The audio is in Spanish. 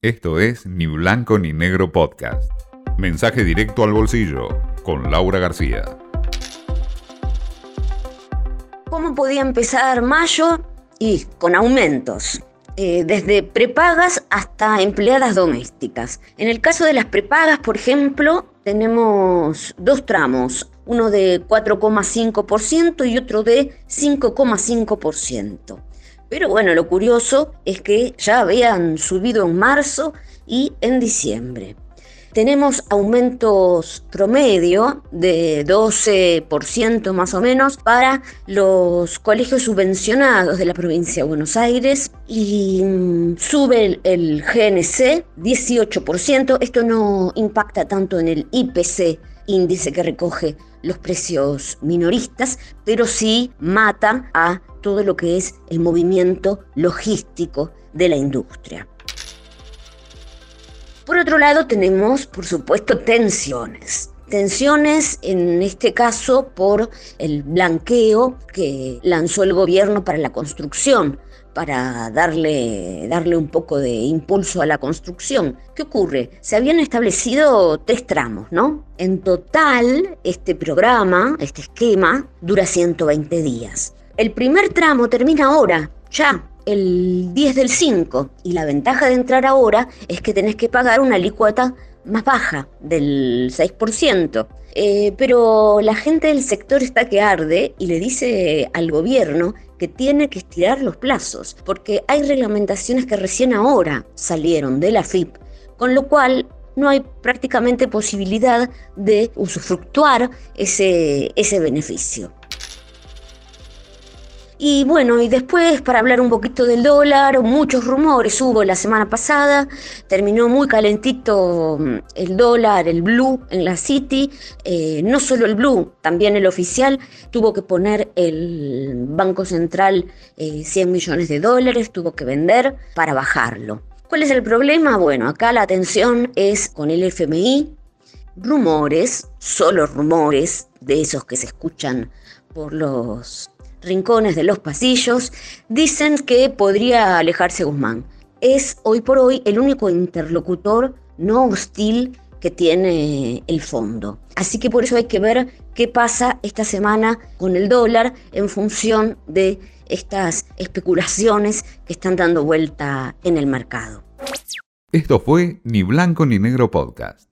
Esto es Ni Blanco ni Negro Podcast. Mensaje directo al bolsillo con Laura García. ¿Cómo podía empezar mayo? Y con aumentos. Eh, desde prepagas hasta empleadas domésticas. En el caso de las prepagas, por ejemplo, tenemos dos tramos, uno de 4,5% y otro de 5,5%. Pero bueno, lo curioso es que ya habían subido en marzo y en diciembre. Tenemos aumentos promedio de 12% más o menos para los colegios subvencionados de la provincia de Buenos Aires y mm, sube el, GNC 18%. Esto no impacta tanto en el IPC, índice que recoge los precios minoristas, pero sí mata a todo lo que es el movimiento logístico de la industria. Por otro lado, tenemos, por supuesto, tensiones. Tensiones, en este caso, por el blanqueo que lanzó el gobierno para la construcción, para darle, darle un poco de impulso a la construcción. ¿Qué ocurre? Se habían establecido tres tramos, ¿no? En total, este programa, este esquema, dura 120 días. El primer tramo termina ahora, ya, el 10 del 5 y la ventaja de entrar ahora es que tenés que pagar una alícuota más baja del 6%. Eh, pero la gente del sector está que arde y le dice al gobierno que tiene que estirar los plazos, porque hay reglamentaciones que recién ahora salieron de la FIP, con lo cual no hay prácticamente posibilidad de usufructuar ese, ese beneficio. Y bueno, y después para hablar un poquito del dólar, muchos rumores hubo la semana pasada, terminó muy calentito mm, el dólar, el blue en la City, eh, no solo el blue, también el oficial, tuvo que poner el Banco Central 100 eh, millones de dólares, tuvo que vender para bajarlo. ¿Cuál es el problema? Bueno, acá la atención es con el FMI, rumores, solo rumores, de esos que se escuchan por los rincones de los pasillos, dicen que podría alejarse Guzmán. Es hoy por hoy el único interlocutor no hostil que tiene el fondo. Así que por eso hay que ver qué pasa esta semana con el dólar en función de estas especulaciones que están dando vuelta en el mercado. Esto fue Ni Blanco ni Negro Podcast.